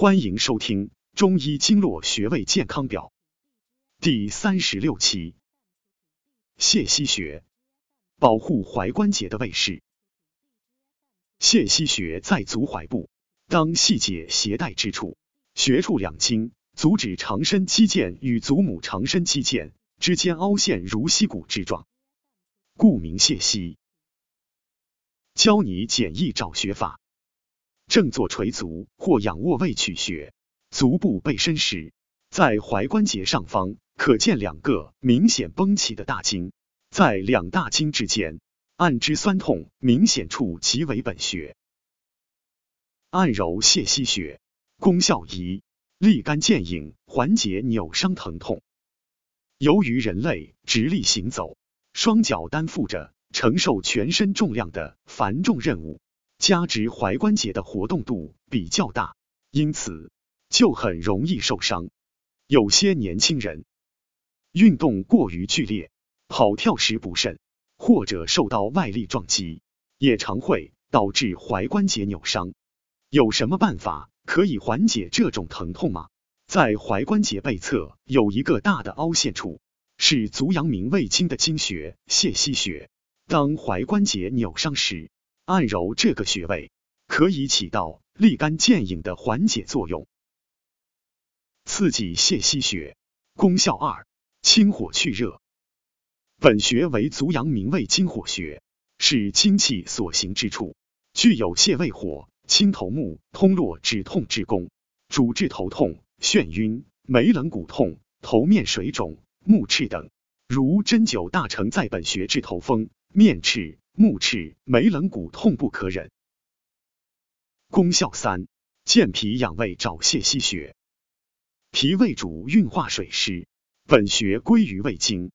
欢迎收听《中医经络穴位健康表》第三十六期。泄溪穴，保护踝关节的卫士。泄溪穴在足踝部，当系解鞋带之处，穴处两经，足趾长伸肌腱与足母长伸肌腱之间凹陷如溪谷之状，故名泄溪。教你简易找穴法。正坐垂足或仰卧位取穴，足部背伸时，在踝关节上方可见两个明显绷起的大筋，在两大筋之间按之酸痛明显处即为本穴。按揉泻溪穴，功效一：立竿见影，缓解扭伤疼痛。由于人类直立行走，双脚担负着承受全身重量的繁重任务。加之踝关节的活动度比较大，因此就很容易受伤。有些年轻人运动过于剧烈，跑跳时不慎，或者受到外力撞击，也常会导致踝关节扭伤。有什么办法可以缓解这种疼痛吗？在踝关节背侧有一个大的凹陷处，是足阳明胃经的经穴泄溪穴。当踝关节扭伤时，按揉这个穴位，可以起到立竿见影的缓解作用。刺激泄溪穴，功效二：清火去热。本穴为足阳明胃经火穴，是精气所行之处，具有泻胃火、清头目、通络止痛之功，主治头痛、眩晕、眉冷骨痛、头面水肿、目赤等。如针灸大成在本穴治头风、面赤。目赤、眉冷骨痛不可忍。功效三：健脾养胃，找泻溪穴。脾胃主运化水湿，本穴归于胃经，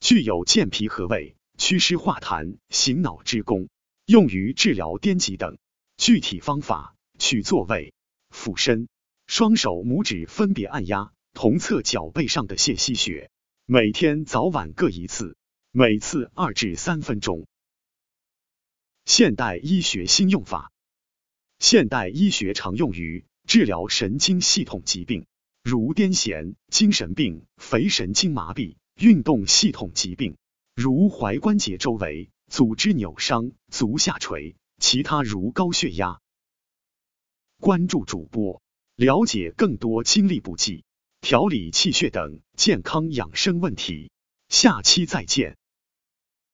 具有健脾和胃、祛湿化痰、醒脑之功，用于治疗癫疾等。具体方法：取坐位，俯身，双手拇指分别按压同侧脚背上的泻溪穴，每天早晚各一次，每次二至三分钟。现代医学新用法，现代医学常用于治疗神经系统疾病，如癫痫、精神病、肥神经麻痹、运动系统疾病，如踝关节周围组织扭伤、足下垂，其他如高血压。关注主播，了解更多精力补剂、调理气血等健康养生问题。下期再见。